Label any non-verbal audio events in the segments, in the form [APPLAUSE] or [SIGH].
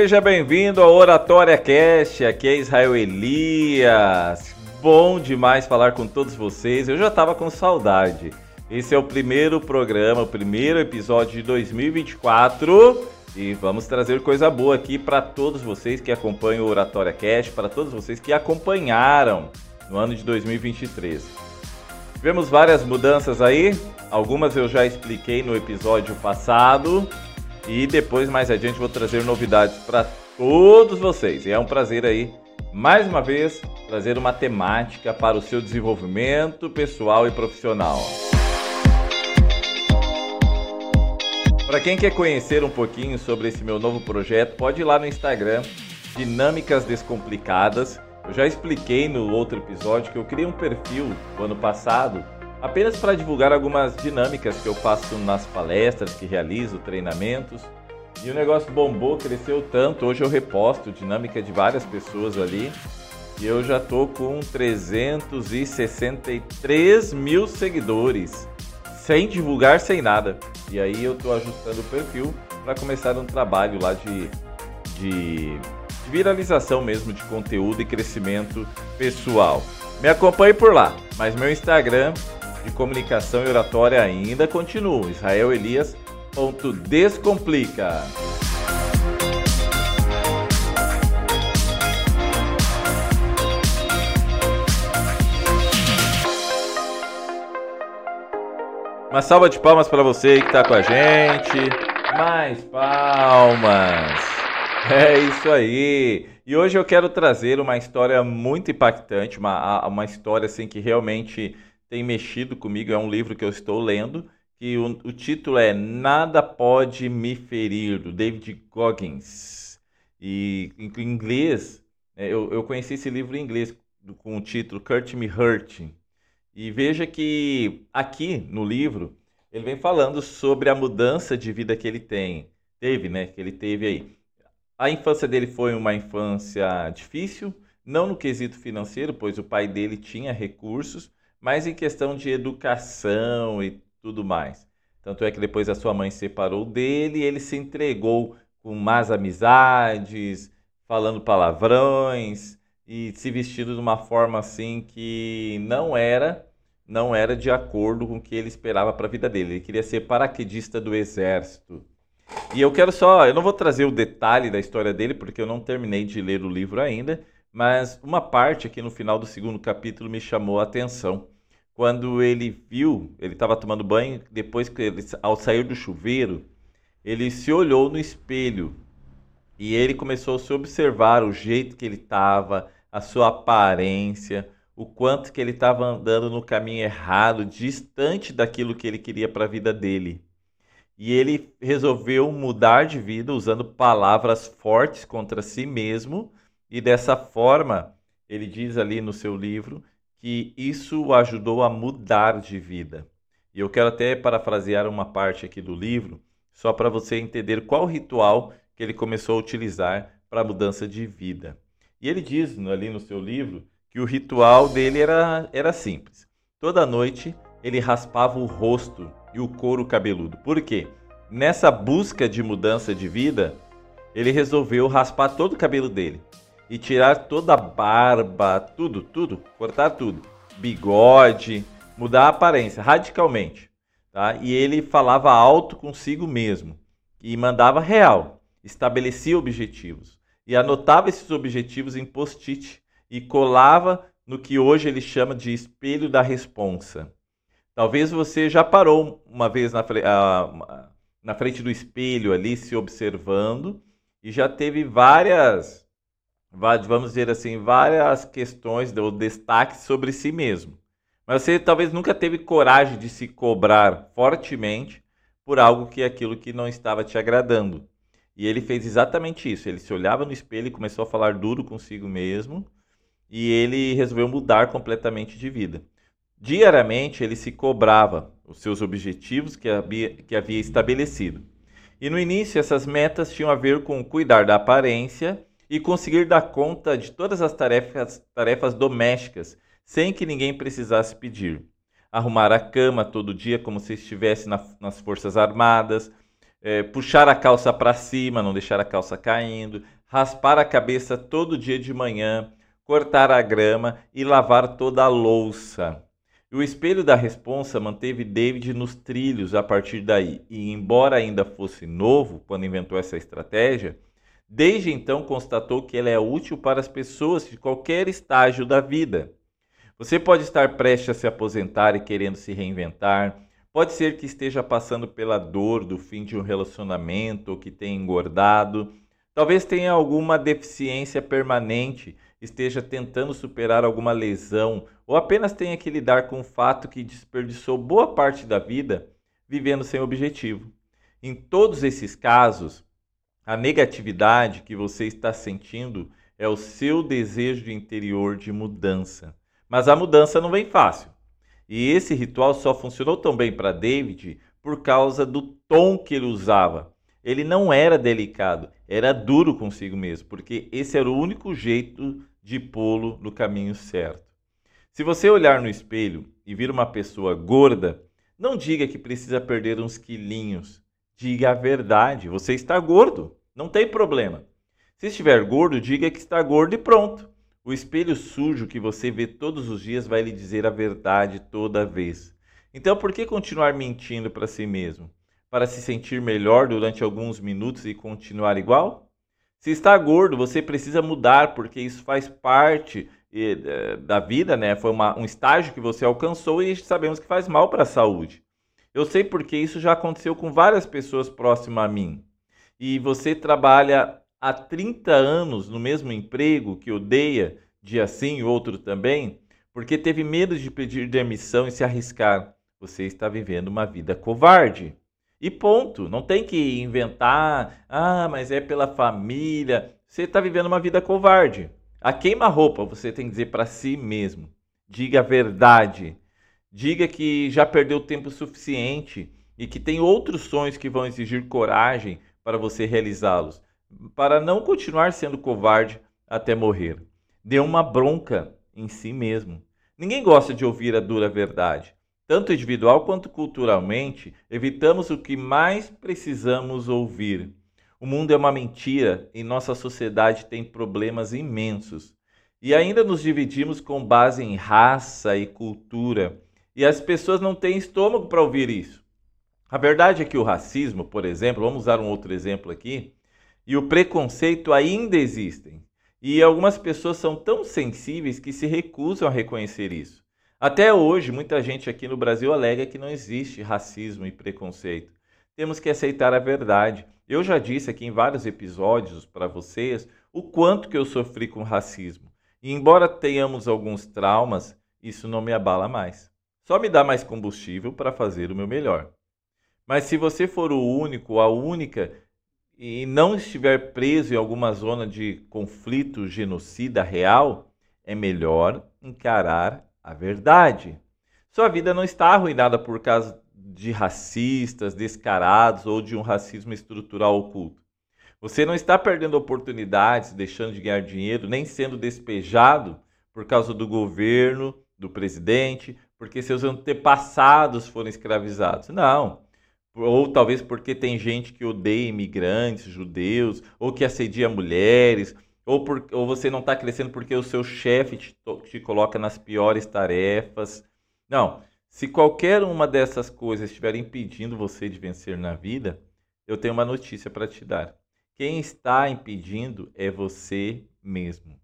Seja bem-vindo ao Oratória Cast, aqui é Israel Elias. Bom demais falar com todos vocês. Eu já estava com saudade. Esse é o primeiro programa, o primeiro episódio de 2024 e vamos trazer coisa boa aqui para todos vocês que acompanham o Oratória Cast, para todos vocês que acompanharam no ano de 2023. Tivemos várias mudanças aí, algumas eu já expliquei no episódio passado e depois mais adiante vou trazer novidades para todos vocês. E é um prazer aí mais uma vez trazer uma temática para o seu desenvolvimento pessoal e profissional. Para quem quer conhecer um pouquinho sobre esse meu novo projeto, pode ir lá no Instagram, Dinâmicas Descomplicadas. Eu já expliquei no outro episódio que eu criei um perfil no ano passado apenas para divulgar algumas dinâmicas que eu faço nas palestras que realizo, treinamentos. E o negócio bombou, cresceu tanto. Hoje eu reposto dinâmica de várias pessoas ali. E eu já tô com 363 mil seguidores sem divulgar, sem nada. E aí eu estou ajustando o perfil para começar um trabalho lá de, de, de, viralização mesmo de conteúdo e crescimento pessoal. Me acompanhe por lá, mas meu Instagram de comunicação e oratória ainda continua, israelelias.descomplica. Uma salva de palmas para você que está com a gente. Mais palmas. É isso aí. E hoje eu quero trazer uma história muito impactante, uma, uma história assim que realmente tem mexido comigo. É um livro que eu estou lendo que o, o título é Nada Pode Me Ferir, do David Goggins. E em inglês, é, eu, eu conheci esse livro em inglês com o título Kurt Me Hurt. E veja que aqui no livro ele vem falando sobre a mudança de vida que ele tem, teve, né? Que ele teve aí. A infância dele foi uma infância difícil, não no quesito financeiro, pois o pai dele tinha recursos, mas em questão de educação e tudo mais. Tanto é que depois a sua mãe separou dele, ele se entregou com más amizades, falando palavrões e se vestindo de uma forma assim que não era não era de acordo com o que ele esperava para a vida dele. Ele queria ser paraquedista do exército. E eu quero só, eu não vou trazer o detalhe da história dele porque eu não terminei de ler o livro ainda, mas uma parte aqui no final do segundo capítulo me chamou a atenção. Quando ele viu, ele estava tomando banho, depois que ele, ao sair do chuveiro, ele se olhou no espelho e ele começou a se observar o jeito que ele estava, a sua aparência, o quanto que ele estava andando no caminho errado, distante daquilo que ele queria para a vida dele. E ele resolveu mudar de vida usando palavras fortes contra si mesmo, e dessa forma, ele diz ali no seu livro que isso o ajudou a mudar de vida. E eu quero até parafrasear uma parte aqui do livro, só para você entender qual ritual que ele começou a utilizar para a mudança de vida. E ele diz ali no seu livro que o ritual dele era, era simples. Toda noite ele raspava o rosto e o couro cabeludo. Por quê? Nessa busca de mudança de vida, ele resolveu raspar todo o cabelo dele e tirar toda a barba, tudo, tudo, cortar tudo, bigode, mudar a aparência radicalmente, tá? E ele falava alto consigo mesmo e mandava real, estabelecia objetivos e anotava esses objetivos em post-it e colava no que hoje ele chama de espelho da responsa. Talvez você já parou uma vez na, na frente do espelho ali se observando e já teve várias, vamos dizer assim, várias questões ou destaques sobre si mesmo. Mas você talvez nunca teve coragem de se cobrar fortemente por algo que é aquilo que não estava te agradando. E ele fez exatamente isso. Ele se olhava no espelho e começou a falar duro consigo mesmo e ele resolveu mudar completamente de vida. Diariamente ele se cobrava os seus objetivos que havia, que havia estabelecido. E no início essas metas tinham a ver com cuidar da aparência e conseguir dar conta de todas as tarefas, tarefas domésticas sem que ninguém precisasse pedir. Arrumar a cama todo dia como se estivesse na, nas Forças Armadas, é, puxar a calça para cima, não deixar a calça caindo, raspar a cabeça todo dia de manhã, cortar a grama e lavar toda a louça. O espelho da responsa manteve David nos trilhos a partir daí, e embora ainda fosse novo quando inventou essa estratégia, desde então constatou que ela é útil para as pessoas de qualquer estágio da vida. Você pode estar prestes a se aposentar e querendo se reinventar, pode ser que esteja passando pela dor do fim de um relacionamento ou que tenha engordado, talvez tenha alguma deficiência permanente esteja tentando superar alguma lesão ou apenas tenha que lidar com o fato que desperdiçou boa parte da vida vivendo sem objetivo. Em todos esses casos, a negatividade que você está sentindo é o seu desejo interior de mudança. Mas a mudança não vem fácil. E esse ritual só funcionou tão bem para David por causa do tom que ele usava. Ele não era delicado, era duro consigo mesmo, porque esse era o único jeito de pô-lo no caminho certo. Se você olhar no espelho e vir uma pessoa gorda, não diga que precisa perder uns quilinhos. Diga a verdade, você está gordo, não tem problema. Se estiver gordo, diga que está gordo e pronto. O espelho sujo que você vê todos os dias vai lhe dizer a verdade toda vez. Então, por que continuar mentindo para si mesmo? Para se sentir melhor durante alguns minutos e continuar igual? Se está gordo, você precisa mudar, porque isso faz parte eh, da vida, né? Foi uma, um estágio que você alcançou e sabemos que faz mal para a saúde. Eu sei porque isso já aconteceu com várias pessoas próximas a mim. E você trabalha há 30 anos no mesmo emprego que odeia, dia sim outro também, porque teve medo de pedir demissão e se arriscar. Você está vivendo uma vida covarde. E ponto. Não tem que inventar, ah, mas é pela família. Você está vivendo uma vida covarde. A queima-roupa você tem que dizer para si mesmo. Diga a verdade. Diga que já perdeu tempo suficiente e que tem outros sonhos que vão exigir coragem para você realizá-los, para não continuar sendo covarde até morrer. Dê uma bronca em si mesmo. Ninguém gosta de ouvir a dura verdade tanto individual quanto culturalmente, evitamos o que mais precisamos ouvir. O mundo é uma mentira e nossa sociedade tem problemas imensos. E ainda nos dividimos com base em raça e cultura. E as pessoas não têm estômago para ouvir isso. A verdade é que o racismo, por exemplo, vamos usar um outro exemplo aqui, e o preconceito ainda existem. E algumas pessoas são tão sensíveis que se recusam a reconhecer isso. Até hoje, muita gente aqui no Brasil alega que não existe racismo e preconceito. Temos que aceitar a verdade. Eu já disse aqui em vários episódios para vocês o quanto que eu sofri com racismo. E embora tenhamos alguns traumas, isso não me abala mais. Só me dá mais combustível para fazer o meu melhor. Mas se você for o único a única e não estiver preso em alguma zona de conflito genocida real, é melhor encarar a verdade. Sua vida não está arruinada por causa de racistas descarados ou de um racismo estrutural oculto. Você não está perdendo oportunidades, deixando de ganhar dinheiro, nem sendo despejado por causa do governo, do presidente, porque seus antepassados foram escravizados. Não. Ou talvez porque tem gente que odeia imigrantes, judeus, ou que assedia mulheres, ou, por, ou você não está crescendo porque o seu chefe te, te coloca nas piores tarefas. Não. Se qualquer uma dessas coisas estiver impedindo você de vencer na vida, eu tenho uma notícia para te dar. Quem está impedindo é você mesmo.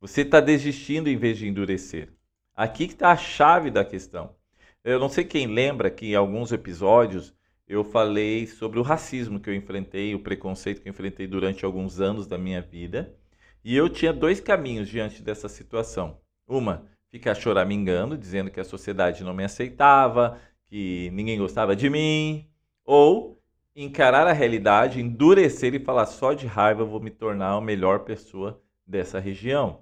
Você está desistindo em vez de endurecer. Aqui está a chave da questão. Eu não sei quem lembra que em alguns episódios eu falei sobre o racismo que eu enfrentei, o preconceito que eu enfrentei durante alguns anos da minha vida. E eu tinha dois caminhos diante dessa situação. Uma, ficar choramingando, dizendo que a sociedade não me aceitava, que ninguém gostava de mim, ou encarar a realidade, endurecer e falar só de raiva eu vou me tornar a melhor pessoa dessa região.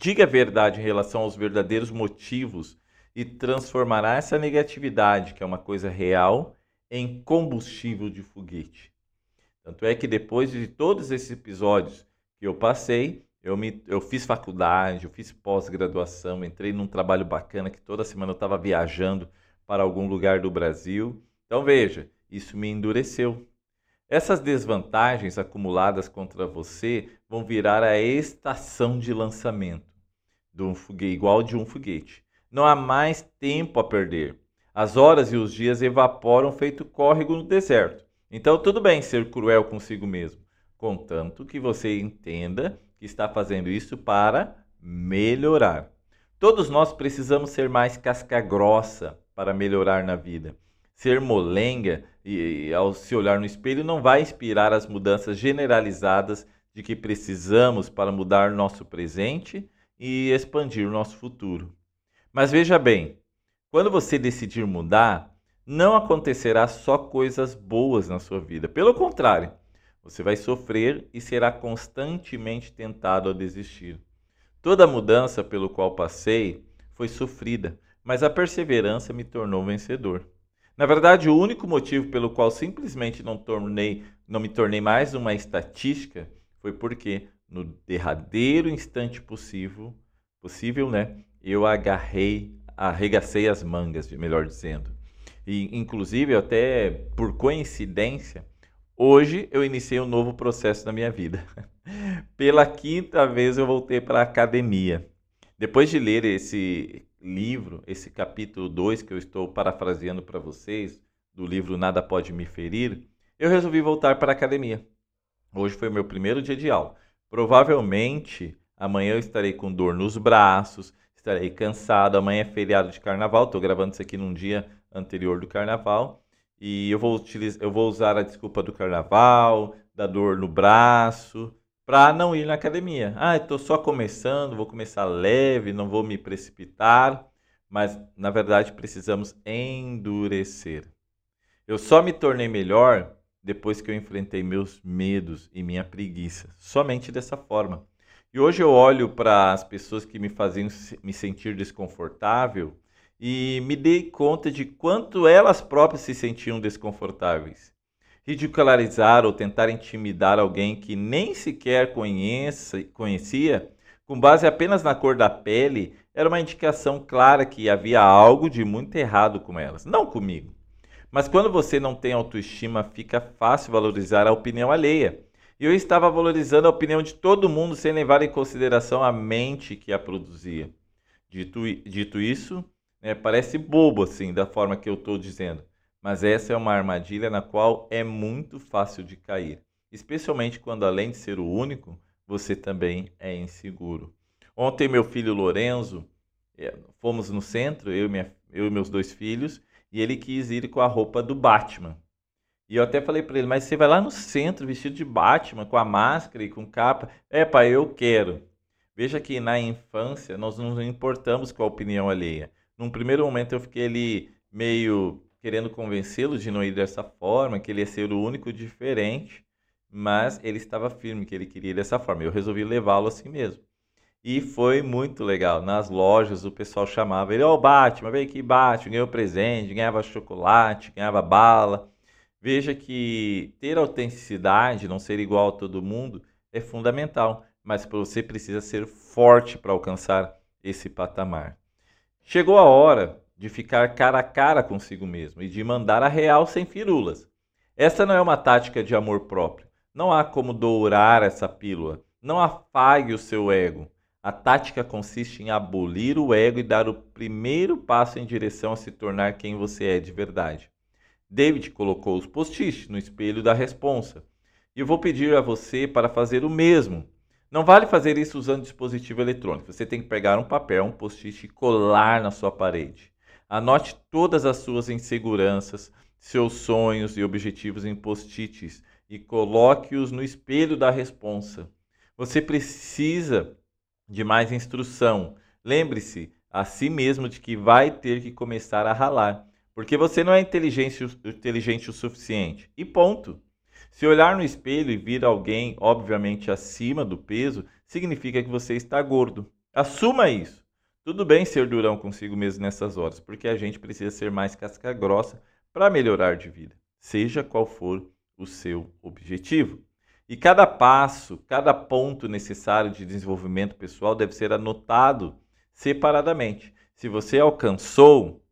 Diga a verdade em relação aos verdadeiros motivos e transformará essa negatividade, que é uma coisa real, em combustível de foguete. Tanto é que depois de todos esses episódios que eu passei. Eu, me, eu fiz faculdade, eu fiz pós-graduação, entrei num trabalho bacana que toda semana eu estava viajando para algum lugar do Brasil. Então veja, isso me endureceu. Essas desvantagens acumuladas contra você vão virar a estação de lançamento de um foguete, igual de um foguete. Não há mais tempo a perder. As horas e os dias evaporam feito córrego no deserto. Então, tudo bem ser cruel consigo mesmo, contanto que você entenda que está fazendo isso para melhorar. Todos nós precisamos ser mais casca grossa para melhorar na vida. Ser molenga e, ao se olhar no espelho não vai inspirar as mudanças generalizadas de que precisamos para mudar nosso presente e expandir o nosso futuro. Mas veja bem, quando você decidir mudar, não acontecerá só coisas boas na sua vida. Pelo contrário, você vai sofrer e será constantemente tentado a desistir. Toda mudança pelo qual passei foi sofrida, mas a perseverança me tornou vencedor. Na verdade, o único motivo pelo qual simplesmente não, tornei, não me tornei mais uma estatística foi porque, no derradeiro instante possível, possível, né, eu agarrei, arregacei as mangas, melhor dizendo. E, inclusive, até por coincidência, hoje eu iniciei um novo processo na minha vida. [LAUGHS] Pela quinta vez eu voltei para a academia. Depois de ler esse livro, esse capítulo 2 que eu estou parafraseando para vocês, do livro Nada Pode Me Ferir, eu resolvi voltar para a academia. Hoje foi o meu primeiro dia de aula. Provavelmente amanhã eu estarei com dor nos braços, estarei cansado. Amanhã é feriado de carnaval, estou gravando isso aqui num dia anterior do carnaval. E eu vou, utilizar, eu vou usar a desculpa do carnaval, da dor no braço, para não ir na academia. Ah, estou só começando, vou começar leve, não vou me precipitar, mas na verdade precisamos endurecer. Eu só me tornei melhor depois que eu enfrentei meus medos e minha preguiça, somente dessa forma. E hoje eu olho para as pessoas que me faziam me sentir desconfortável e me dei conta de quanto elas próprias se sentiam desconfortáveis ridicularizar ou tentar intimidar alguém que nem sequer conhece, conhecia, com base apenas na cor da pele, era uma indicação clara que havia algo de muito errado com elas. Não comigo. Mas quando você não tem autoestima, fica fácil valorizar a opinião alheia. E eu estava valorizando a opinião de todo mundo sem levar em consideração a mente que a produzia. Dito, dito isso, né, parece bobo assim, da forma que eu estou dizendo. Mas essa é uma armadilha na qual é muito fácil de cair, especialmente quando, além de ser o único, você também é inseguro. Ontem, meu filho Lorenzo, é, fomos no centro, eu e, minha, eu e meus dois filhos, e ele quis ir com a roupa do Batman. E eu até falei para ele, mas você vai lá no centro vestido de Batman, com a máscara e com capa? É, pai, eu quero. Veja que na infância nós não importamos com a opinião alheia. Num primeiro momento eu fiquei ali meio querendo convencê-lo de não ir dessa forma, que ele ia ser o único diferente, mas ele estava firme que ele queria ir dessa forma. Eu resolvi levá-lo assim mesmo. E foi muito legal. Nas lojas o pessoal chamava ele, ó, oh, Batman, vem aqui, Batman, ganhou presente, ganhava chocolate, ganhava bala. Veja que ter autenticidade, não ser igual a todo mundo, é fundamental, mas você precisa ser forte para alcançar esse patamar. Chegou a hora de ficar cara a cara consigo mesmo e de mandar a real sem firulas. Essa não é uma tática de amor próprio. Não há como dourar essa pílula. Não afague o seu ego. A tática consiste em abolir o ego e dar o primeiro passo em direção a se tornar quem você é de verdade. David colocou os post-its no espelho da responsa. E eu vou pedir a você para fazer o mesmo. Não vale fazer isso usando dispositivo eletrônico. Você tem que pegar um papel, um post-it e colar na sua parede. Anote todas as suas inseguranças, seus sonhos e objetivos em post-its e coloque-os no espelho da responsa. Você precisa de mais instrução. Lembre-se a si mesmo de que vai ter que começar a ralar, porque você não é inteligente, inteligente o suficiente. E ponto. Se olhar no espelho e vir alguém, obviamente, acima do peso, significa que você está gordo. Assuma isso. Tudo bem ser durão consigo mesmo nessas horas, porque a gente precisa ser mais casca grossa para melhorar de vida, seja qual for o seu objetivo. E cada passo, cada ponto necessário de desenvolvimento pessoal deve ser anotado separadamente. Se você alcançou,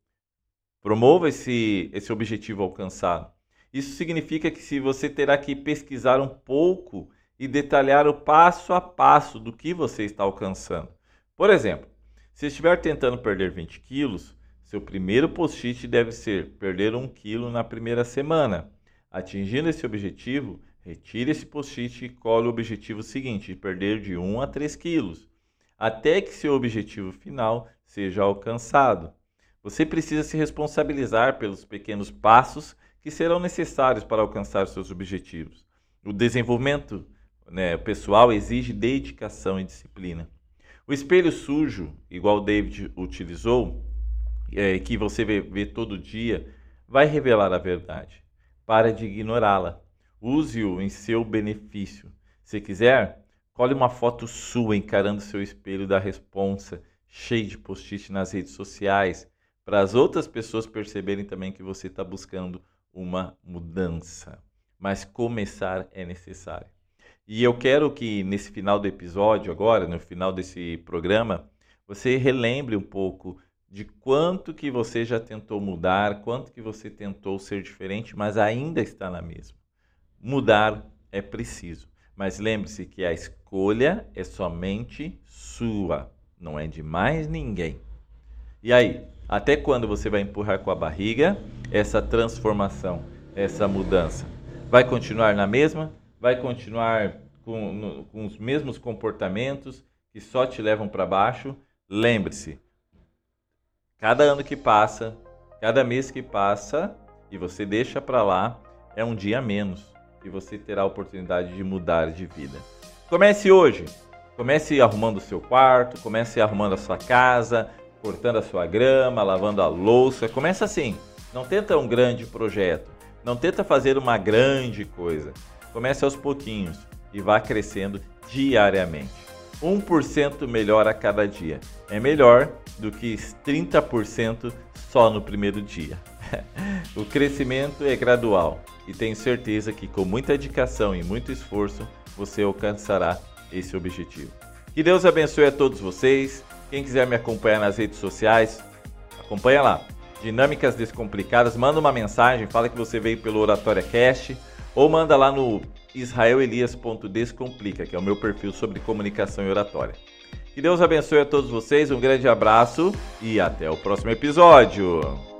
promova esse, esse objetivo alcançado. Isso significa que se você terá que pesquisar um pouco e detalhar o passo a passo do que você está alcançando. Por exemplo, se estiver tentando perder 20 quilos, seu primeiro post-it deve ser perder 1 quilo na primeira semana. Atingindo esse objetivo, retire esse post-it e cole o objetivo seguinte, de perder de 1 a 3 quilos, até que seu objetivo final seja alcançado. Você precisa se responsabilizar pelos pequenos passos que serão necessários para alcançar seus objetivos. O desenvolvimento né, pessoal exige dedicação e disciplina. O espelho sujo, igual David utilizou, é, que você vê, vê todo dia, vai revelar a verdade. Para de ignorá-la. Use-o em seu benefício. Se quiser, cole uma foto sua encarando seu espelho da responsa, cheio de post-it nas redes sociais, para as outras pessoas perceberem também que você está buscando uma mudança. Mas começar é necessário. E eu quero que nesse final do episódio, agora, no final desse programa, você relembre um pouco de quanto que você já tentou mudar, quanto que você tentou ser diferente, mas ainda está na mesma. Mudar é preciso, mas lembre-se que a escolha é somente sua, não é de mais ninguém. E aí, até quando você vai empurrar com a barriga essa transformação, essa mudança? Vai continuar na mesma? vai continuar com, no, com os mesmos comportamentos que só te levam para baixo, lembre-se, cada ano que passa, cada mês que passa e você deixa para lá, é um dia menos e você terá a oportunidade de mudar de vida. Comece hoje. Comece arrumando o seu quarto, comece arrumando a sua casa, cortando a sua grama, lavando a louça. Comece assim. Não tenta um grande projeto. Não tenta fazer uma grande coisa. Comece aos pouquinhos e vá crescendo diariamente. 1% melhor a cada dia. É melhor do que 30% só no primeiro dia. [LAUGHS] o crescimento é gradual e tenho certeza que com muita dedicação e muito esforço você alcançará esse objetivo. Que Deus abençoe a todos vocês. Quem quiser me acompanhar nas redes sociais, acompanha lá. Dinâmicas Descomplicadas, manda uma mensagem, fala que você veio pelo Oratória Cast ou manda lá no israelelias.descomplica, que é o meu perfil sobre comunicação e oratória. Que Deus abençoe a todos vocês, um grande abraço e até o próximo episódio.